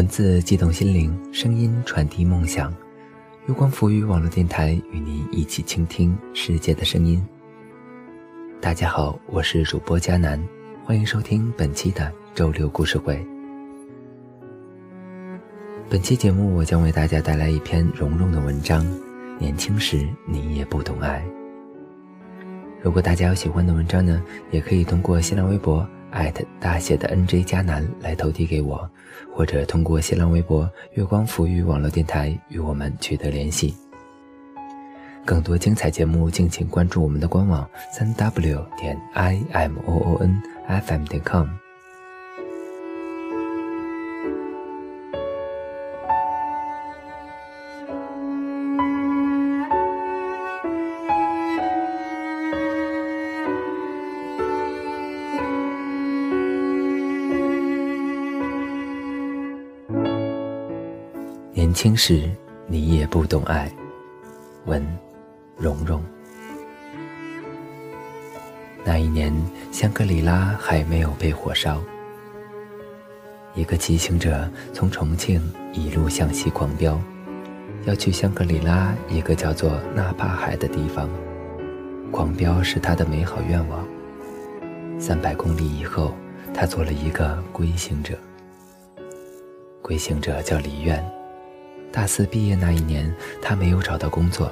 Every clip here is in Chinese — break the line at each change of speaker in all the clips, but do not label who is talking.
文字激动心灵，声音传递梦想。月光浮语网络电台与您一起倾听世界的声音。大家好，我是主播佳楠，欢迎收听本期的周六故事会。本期节目，我将为大家带来一篇蓉蓉的文章。年轻时，你也不懂爱。如果大家有喜欢的文章呢，也可以通过新浪微博。艾特大写的 NJ 加南来投递给我，或者通过新浪微博“月光浮语网络电台”与我们取得联系。更多精彩节目，敬请关注我们的官网：三 w 点 i m o o n f m 点 com。轻时，你也不懂爱。文，蓉蓉。那一年，香格里拉还没有被火烧。一个骑行者从重庆一路向西狂飙，要去香格里拉一个叫做纳帕海的地方。狂飙是他的美好愿望。三百公里以后，他做了一个归行者。归行者叫李愿。大四毕业那一年，他没有找到工作，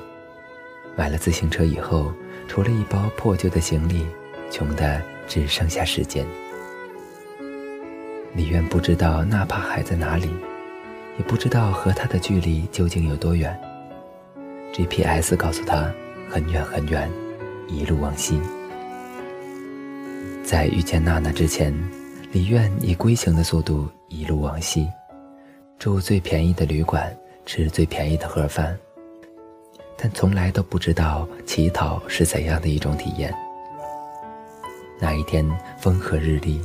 买了自行车以后，除了一包破旧的行李，穷的只剩下时间。李渊不知道纳帕海在哪里，也不知道和他的距离究竟有多远。GPS 告诉他很远很远，一路往西。在遇见娜娜之前，李渊以龟行的速度一路往西，住最便宜的旅馆。吃最便宜的盒饭，但从来都不知道乞讨是怎样的一种体验。那一天风和日丽，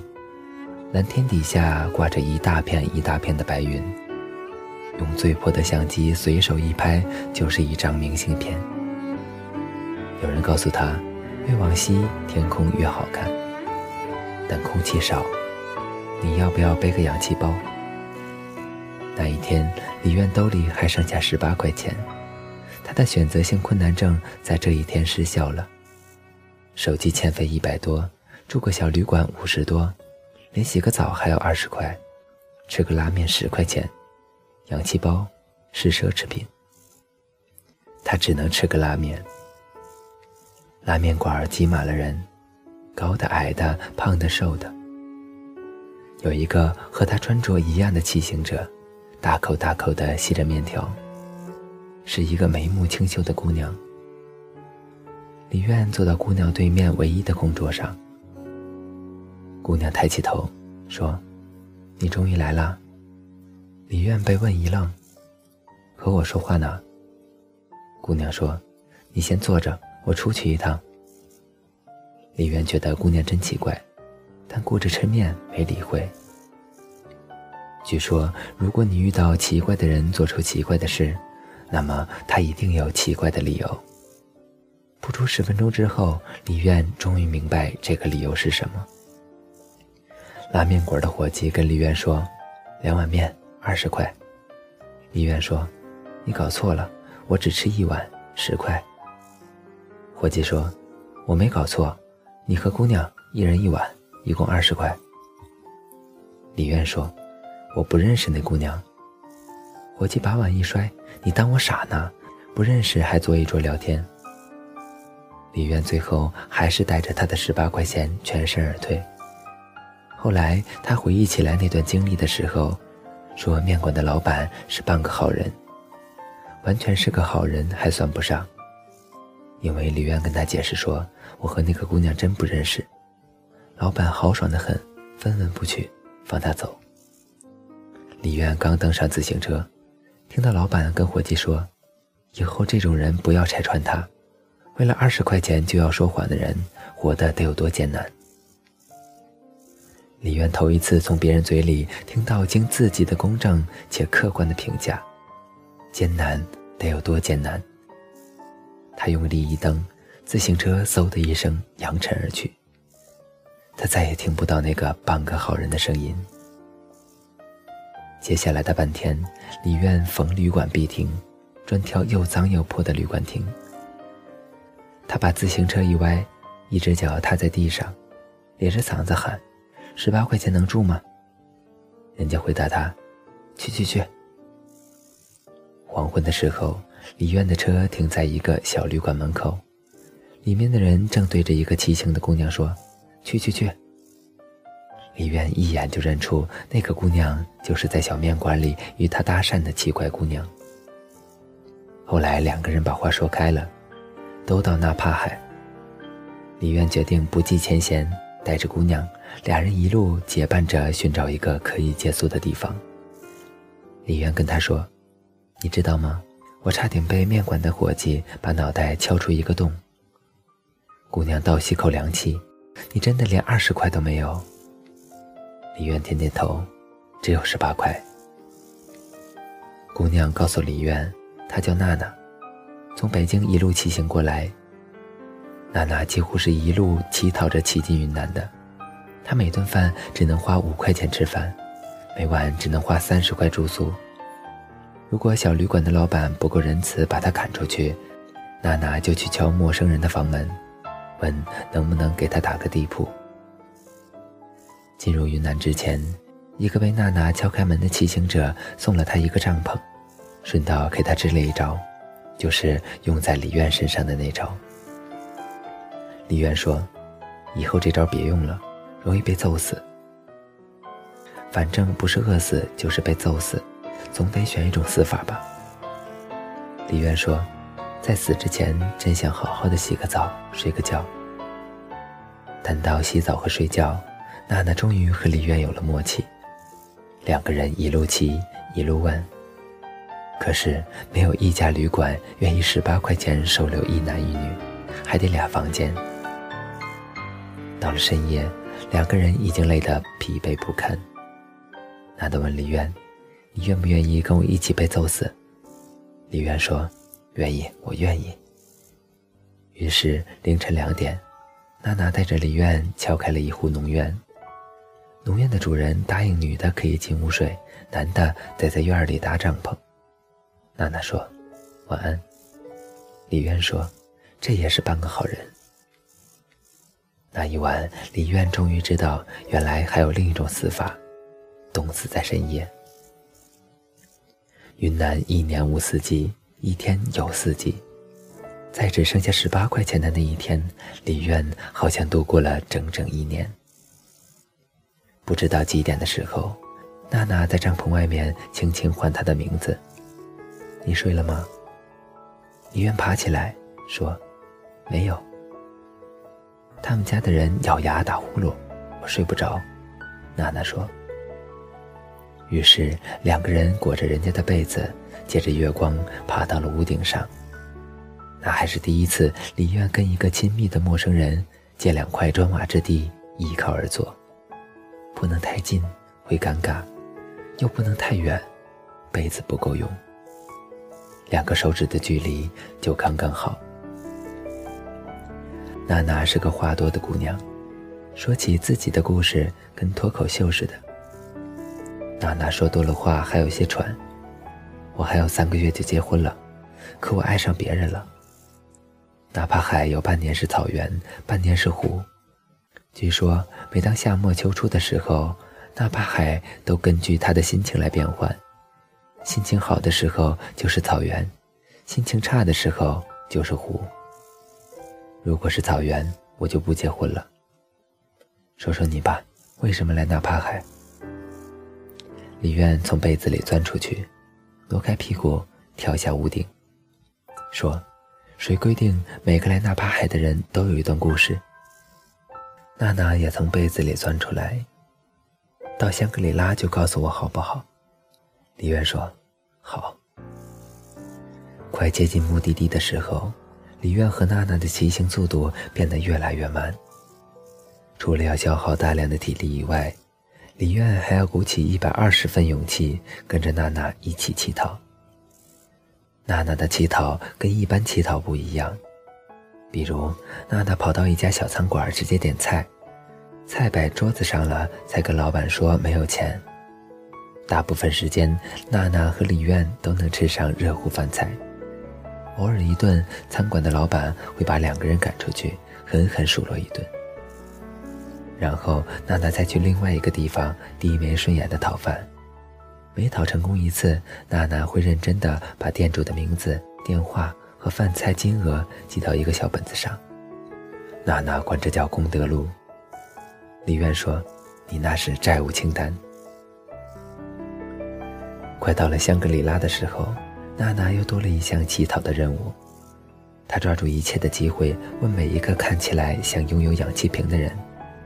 蓝天底下挂着一大片一大片的白云，用最破的相机随手一拍就是一张明信片。有人告诉他，越往西天空越好看，但空气少，你要不要背个氧气包？那一天，李院兜里还剩下十八块钱，他的选择性困难症在这一天失效了。手机欠费一百多，住个小旅馆五十多，连洗个澡还要二十块，吃个拉面十块钱，氧气包是奢侈品。他只能吃个拉面。拉面馆挤满了人，高的、矮的、胖的、瘦的，有一个和他穿着一样的骑行者。大口大口地吸着面条，是一个眉目清秀的姑娘。李苑坐到姑娘对面唯一的空桌上。姑娘抬起头说：“你终于来了。”李苑被问一愣：“和我说话呢？”姑娘说：“你先坐着，我出去一趟。”李苑觉得姑娘真奇怪，但顾着吃面没理会。据说，如果你遇到奇怪的人做出奇怪的事，那么他一定有奇怪的理由。不出十分钟之后，李苑终于明白这个理由是什么。拉面馆的伙计跟李苑说：“两碗面，二十块。”李苑说：“你搞错了，我只吃一碗，十块。”伙计说：“我没搞错，你和姑娘一人一碗，一共二十块。”李苑说。我不认识那姑娘。伙计把碗一摔：“你当我傻呢？不认识还坐一桌聊天。”李渊最后还是带着他的十八块钱全身而退。后来他回忆起来那段经历的时候，说面馆的老板是半个好人，完全是个好人还算不上，因为李渊跟他解释说：“我和那个姑娘真不认识。”老板豪爽的很，分文不取，放他走。李渊刚登上自行车，听到老板跟伙计说：“以后这种人不要拆穿他，为了二十块钱就要说谎的人，活得得有多艰难。”李渊头一次从别人嘴里听到经自己的公正且客观的评价，艰难得有多艰难。他用力一蹬，自行车嗖的一声扬尘而去。他再也听不到那个半个好人的声音。接下来的半天，李院逢旅馆必停，专挑又脏又破的旅馆停。他把自行车一歪，一只脚踏在地上，咧着嗓子喊：“十八块钱能住吗？”人家回答他：“去去去。”黄昏的时候，李院的车停在一个小旅馆门口，里面的人正对着一个骑行的姑娘说：“去去去。”李渊一眼就认出那个姑娘就是在小面馆里与他搭讪的奇怪姑娘。后来两个人把话说开了，都到纳帕海。李渊决定不计前嫌，带着姑娘，俩人一路结伴着寻找一个可以借宿的地方。李渊跟他说：“你知道吗？我差点被面馆的伙计把脑袋敲出一个洞。”姑娘倒吸口凉气：“你真的连二十块都没有？”李渊点点头，只有十八块。姑娘告诉李渊，她叫娜娜，从北京一路骑行过来。娜娜几乎是一路乞讨着骑进云南的，她每顿饭只能花五块钱吃饭，每晚只能花三十块住宿。如果小旅馆的老板不够仁慈，把她赶出去，娜娜就去敲陌生人的房门，问能不能给她打个地铺。进入云南之前，一个被娜娜敲开门的骑行者送了她一个帐篷，顺道给她支了一招，就是用在李渊身上的那招。李渊说：“以后这招别用了，容易被揍死。反正不是饿死就是被揍死，总得选一种死法吧。”李渊说：“在死之前，真想好好的洗个澡，睡个觉。”谈到洗澡和睡觉。娜娜终于和李渊有了默契，两个人一路骑一路问。可是没有一家旅馆愿意十八块钱收留一男一女，还得俩房间。到了深夜，两个人已经累得疲惫不堪。娜娜问李渊：“你愿不愿意跟我一起被揍死？”李渊说：“愿意，我愿意。”于是凌晨两点，娜娜带着李渊敲开了一户农院。农院的主人答应女的可以进屋睡，男的得在院里搭帐篷。娜娜说：“晚安。”李渊说：“这也是半个好人。”那一晚，李渊终于知道，原来还有另一种死法——冻死在深夜。云南一年无四季，一天有四季，在只剩下十八块钱的那一天，李渊好像度过了整整一年。不知道几点的时候，娜娜在帐篷外面轻轻唤他的名字：“你睡了吗？”李渊爬起来说：“没有。”他们家的人咬牙打呼噜，我睡不着。娜娜说。于是两个人裹着人家的被子，借着月光爬到了屋顶上。那还是第一次，李渊跟一个亲密的陌生人借两块砖瓦之地依靠而坐。不能太近，会尴尬；又不能太远，被子不够用。两个手指的距离就刚刚好。娜娜是个话多的姑娘，说起自己的故事跟脱口秀似的。娜娜说多了话还有些喘。我还有三个月就结婚了，可我爱上别人了。哪怕海有半年是草原，半年是湖。据说，每当夏末秋初的时候，纳帕海都根据他的心情来变换。心情好的时候就是草原，心情差的时候就是湖。如果是草原，我就不结婚了。说说你吧，为什么来纳帕海？李渊从被子里钻出去，挪开屁股，跳下屋顶，说：“谁规定每个来纳帕海的人都有一段故事？”娜娜也从被子里钻出来，到香格里拉就告诉我好不好？李渊说：“好。”快接近目的地的时候，李渊和娜娜的骑行速度变得越来越慢。除了要消耗大量的体力以外，李渊还要鼓起一百二十分勇气跟着娜娜一起乞讨。娜娜的乞讨跟一般乞讨不一样，比如娜娜跑到一家小餐馆直接点菜。菜摆桌子上了，才跟老板说没有钱。大部分时间，娜娜和李苑都能吃上热乎饭菜。偶尔一顿，餐馆的老板会把两个人赶出去，狠狠数落一顿。然后娜娜再去另外一个地方递一顺眼的讨饭。每讨成功一次，娜娜会认真的把店主的名字、电话和饭菜金额记到一个小本子上。娜娜管这叫功德录。李苑说：“你那是债务清单。”快到了香格里拉的时候，娜娜又多了一项乞讨的任务。她抓住一切的机会，问每一个看起来像拥有氧气瓶的人：“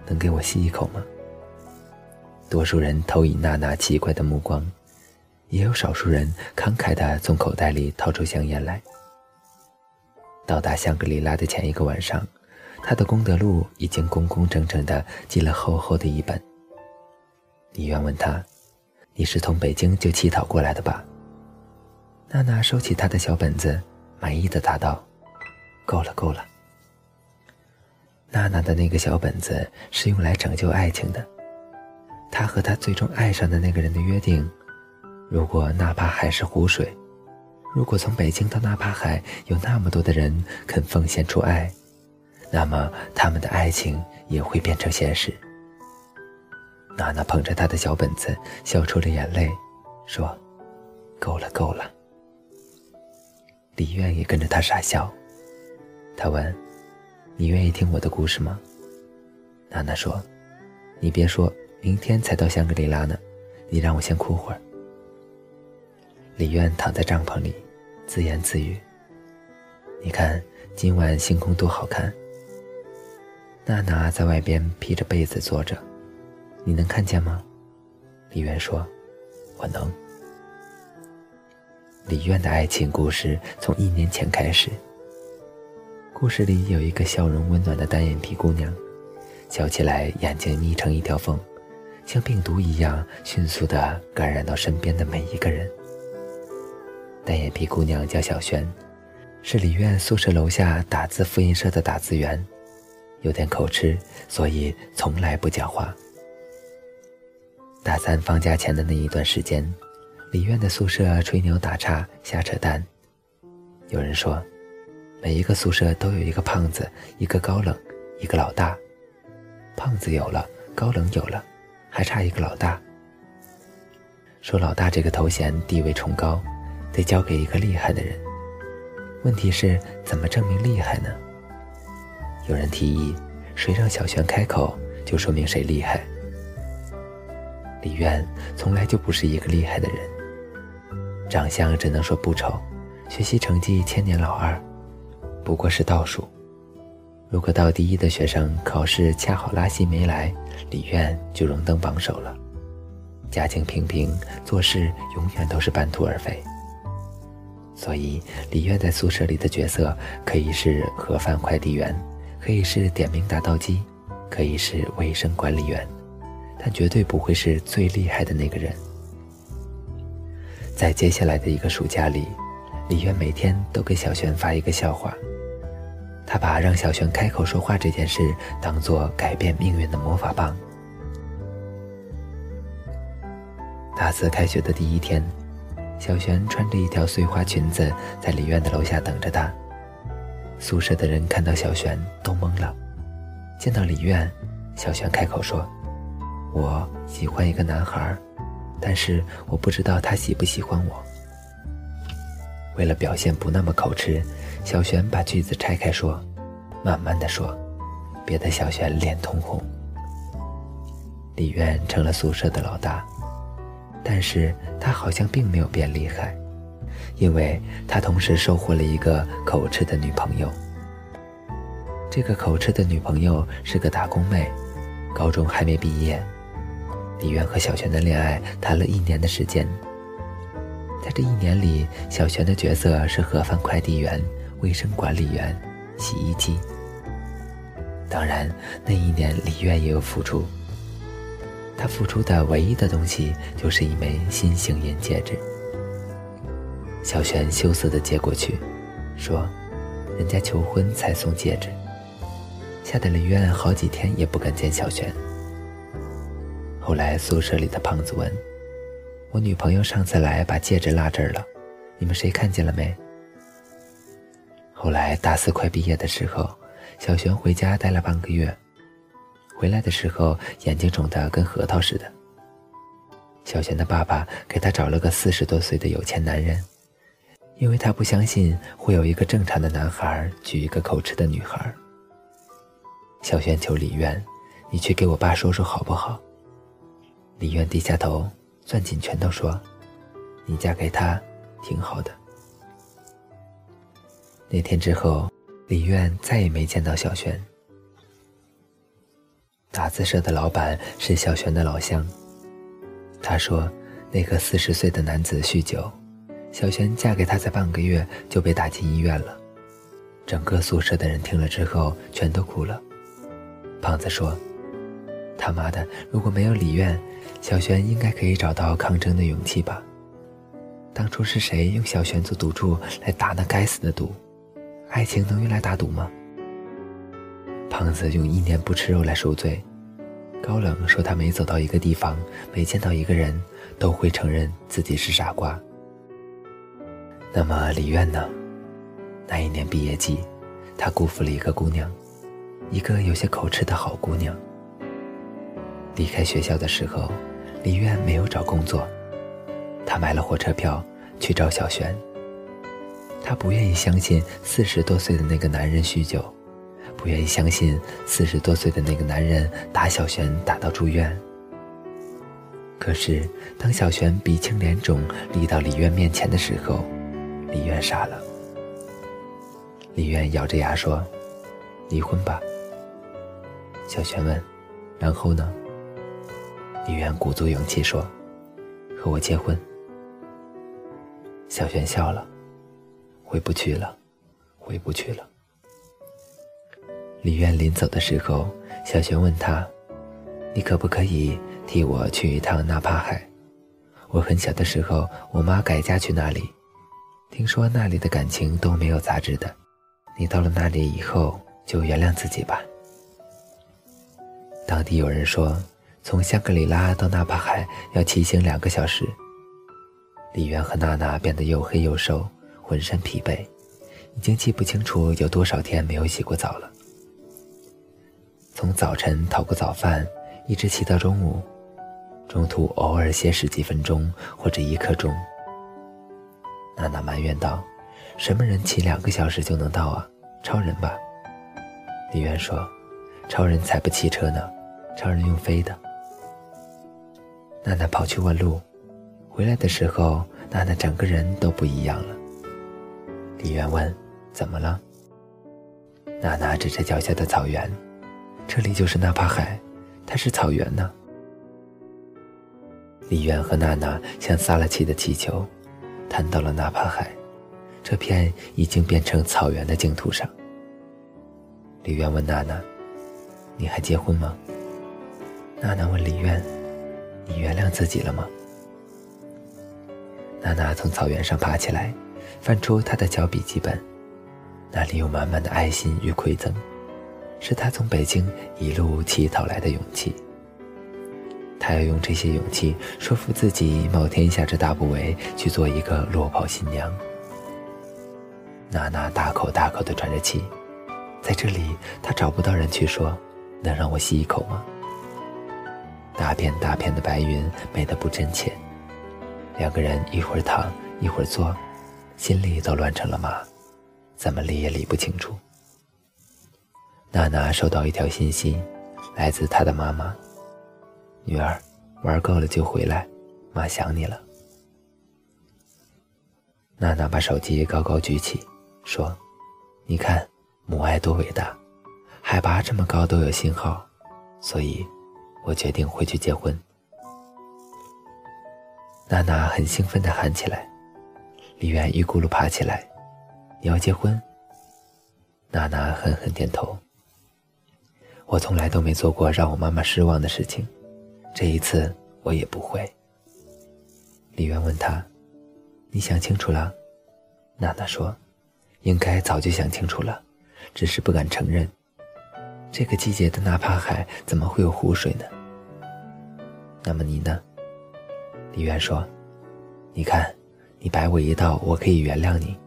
能给我吸一口吗？”多数人投以娜娜奇怪的目光。也有少数人慷慨地从口袋里掏出香烟来。到达香格里拉的前一个晚上，他的功德录已经工工整整的记了厚厚的一本。李渊问他：“你是从北京就乞讨过来的吧？”娜娜收起他的小本子，满意的答道：“够了，够了。”娜娜的那个小本子是用来拯救爱情的，她和她最终爱上的那个人的约定。如果哪怕海是湖水，如果从北京到纳帕海有那么多的人肯奉献出爱，那么他们的爱情也会变成现实。娜娜捧着他的小本子，笑出了眼泪，说：“够了，够了。”李愿也跟着他傻笑。他问：“你愿意听我的故事吗？”娜娜说：“你别说，明天才到香格里拉呢，你让我先哭会儿。”李渊躺在帐篷里，自言自语：“你看今晚星空多好看。”娜娜在外边披着被子坐着，你能看见吗？李渊说：“我能。”李渊的爱情故事从一年前开始。故事里有一个笑容温暖的单眼皮姑娘，笑起来眼睛眯成一条缝，像病毒一样迅速地感染到身边的每一个人。单眼皮姑娘叫小璇，是李院宿舍楼下打字复印社的打字员，有点口吃，所以从来不讲话。大三放假前的那一段时间，李院的宿舍吹牛打岔瞎扯淡。有人说，每一个宿舍都有一个胖子，一个高冷，一个老大。胖子有了，高冷有了，还差一个老大。说老大这个头衔地位崇高。得交给一个厉害的人。问题是怎么证明厉害呢？有人提议，谁让小璇开口，就说明谁厉害。李渊从来就不是一个厉害的人，长相只能说不丑，学习成绩千年老二，不过是倒数。如果到第一的学生考试恰好拉稀没来，李渊就荣登榜首了。家境平平，做事永远都是半途而废。所以，李月在宿舍里的角色可以是盒饭快递员，可以是点名打道机，可以是卫生管理员，但绝对不会是最厉害的那个人。在接下来的一个暑假里，李月每天都给小璇发一个笑话，他把让小璇开口说话这件事当做改变命运的魔法棒。大四开学的第一天。小璇穿着一条碎花裙子，在李院的楼下等着他。宿舍的人看到小璇都懵了。见到李院，小璇开口说：“我喜欢一个男孩，但是我不知道他喜不喜欢我。”为了表现不那么口吃，小璇把句子拆开说，慢慢的说，别的小璇脸通红。李院成了宿舍的老大。但是他好像并没有变厉害，因为他同时收获了一个口吃的女朋友。这个口吃的女朋友是个打工妹，高中还没毕业。李渊和小璇的恋爱谈了一年的时间，在这一年里，小璇的角色是盒饭快递员、卫生管理员、洗衣机。当然，那一年李渊也有付出。他付出的唯一的东西就是一枚心形银戒指。小璇羞涩地接过去，说：“人家求婚才送戒指。”吓得林渊好几天也不敢见小璇。后来宿舍里的胖子问：“我女朋友上次来把戒指落这儿了，你们谁看见了没？”后来大四快毕业的时候，小璇回家待了半个月，回来的时候眼睛肿得跟核桃似的。小璇的爸爸给他找了个四十多岁的有钱男人，因为他不相信会有一个正常的男孩娶一个口吃的女孩。小璇求李渊：“你去给我爸说说好不好？”李渊低下头，攥紧拳头说：“你嫁给他，挺好的。”那天之后，李院再也没见到小璇。打字社的老板是小璇的老乡。他说，那个四十岁的男子酗酒，小璇嫁给他才半个月就被打进医院了。整个宿舍的人听了之后全都哭了。胖子说：“他妈的，如果没有李院，小璇应该可以找到抗争的勇气吧？当初是谁用小璇做赌注来打那该死的赌？”爱情能用来打赌吗？胖子用一年不吃肉来赎罪。高冷说他每走到一个地方，每见到一个人，都会承认自己是傻瓜。那么李苑呢？那一年毕业季，他辜负了一个姑娘，一个有些口吃的好姑娘。离开学校的时候，李苑没有找工作，他买了火车票去找小璇。他不愿意相信四十多岁的那个男人酗酒，不愿意相信四十多岁的那个男人打小璇打到住院。可是，当小璇鼻青脸肿立到李渊面前的时候，李渊傻了。李渊咬着牙说：“离婚吧。”小璇问：“然后呢？”李渊鼓足勇气说：“和我结婚。”小璇笑了。回不去了，回不去了。李渊临走的时候，小璇问他：“你可不可以替我去一趟纳帕海？我很小的时候，我妈改嫁去那里，听说那里的感情都没有杂质的。你到了那里以后，就原谅自己吧。”当地有人说，从香格里拉到纳帕海要骑行两个小时。李渊和娜娜变得又黑又瘦。浑身疲惫，已经记不清楚有多少天没有洗过澡了。从早晨讨个早饭，一直骑到中午，中途偶尔歇十几分钟或者一刻钟。娜娜埋怨道：“什么人骑两个小时就能到啊？超人吧？”李渊说：“超人才不骑车呢，超人用飞的。”娜娜跑去问路，回来的时候，娜娜整个人都不一样了。李渊问：“怎么了？”娜娜指着脚下的草原：“这里就是纳帕海，它是草原呢。”李渊和娜娜像撒了气的气球，弹到了纳帕海，这片已经变成草原的净土上。李渊问娜娜：“你还结婚吗？”娜娜问李渊：“你原谅自己了吗？”娜娜从草原上爬起来。翻出她的小笔记本，那里有满满的爱心与馈赠，是他从北京一路乞讨来的勇气。他要用这些勇气说服自己，冒天下之大不韪去做一个落跑新娘。娜娜大口大口地喘着气，在这里，她找不到人去说，能让我吸一口吗？大片大片的白云，美得不真切。两个人一会儿躺，一会儿坐。心里都乱成了麻，怎么理也理不清楚。娜娜收到一条信息，来自她的妈妈：“女儿，玩够了就回来，妈想你了。”娜娜把手机高高举起，说：“你看，母爱多伟大，海拔这么高都有信号，所以，我决定回去结婚。”娜娜很兴奋地喊起来。李媛一咕噜爬起来，你要结婚？娜娜狠狠点头。我从来都没做过让我妈妈失望的事情，这一次我也不会。李渊问他：“你想清楚了？”娜娜说：“应该早就想清楚了，只是不敢承认。这个季节的纳帕海怎么会有湖水呢？”那么你呢？李渊说：“你看，你摆我一道，我可以原谅你。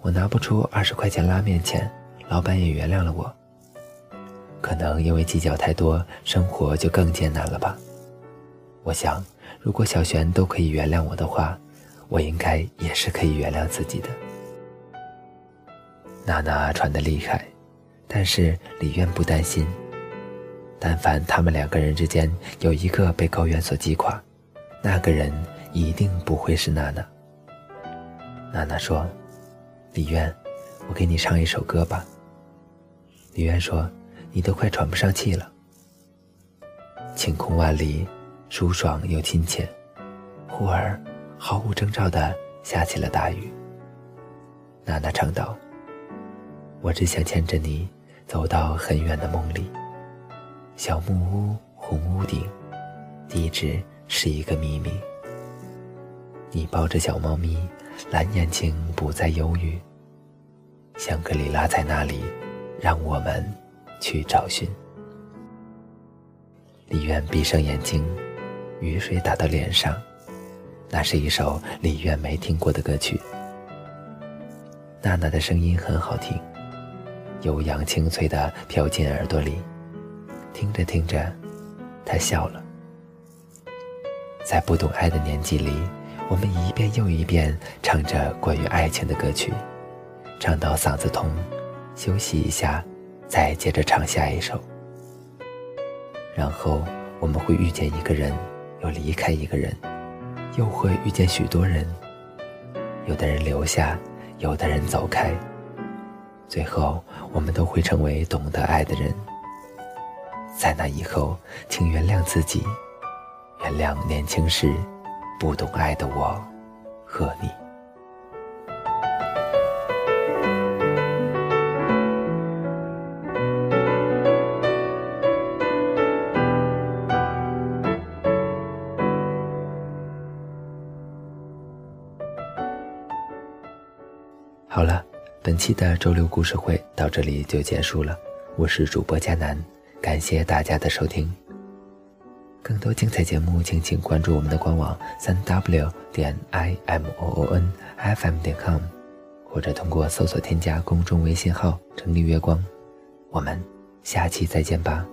我拿不出二十块钱拉面钱，老板也原谅了我。可能因为计较太多，生活就更艰难了吧。我想，如果小璇都可以原谅我的话，我应该也是可以原谅自己的。娜娜喘得厉害，但是李渊不担心。但凡他们两个人之间有一个被高原所击垮，那个人一定不会是娜娜。娜娜说：“李渊，我给你唱一首歌吧。”李渊说：“你都快喘不上气了。”晴空万里。舒爽又亲切，忽而毫无征兆地下起了大雨。娜娜唱道：“我只想牵着你走到很远的梦里。小木屋，红屋顶，地址是一个秘密。你抱着小猫咪，蓝眼睛不再忧郁。香格里拉在那里，让我们去找寻。”李渊闭上眼睛。雨水打到脸上，那是一首李渊没听过的歌曲。娜娜的声音很好听，悠扬清脆的飘进耳朵里。听着听着，她笑了。在不懂爱的年纪里，我们一遍又一遍唱着关于爱情的歌曲，唱到嗓子痛，休息一下，再接着唱下一首。然后我们会遇见一个人。又离开一个人，又会遇见许多人。有的人留下，有的人走开。最后，我们都会成为懂得爱的人。在那以后，请原谅自己，原谅年轻时不懂爱的我和你。本期的周六故事会到这里就结束了。我是主播佳楠，感谢大家的收听。更多精彩节目，敬请关注我们的官网三 w 点 i m o o n f m 点 com，或者通过搜索添加公众微信号“成立月光”。我们下期再见吧。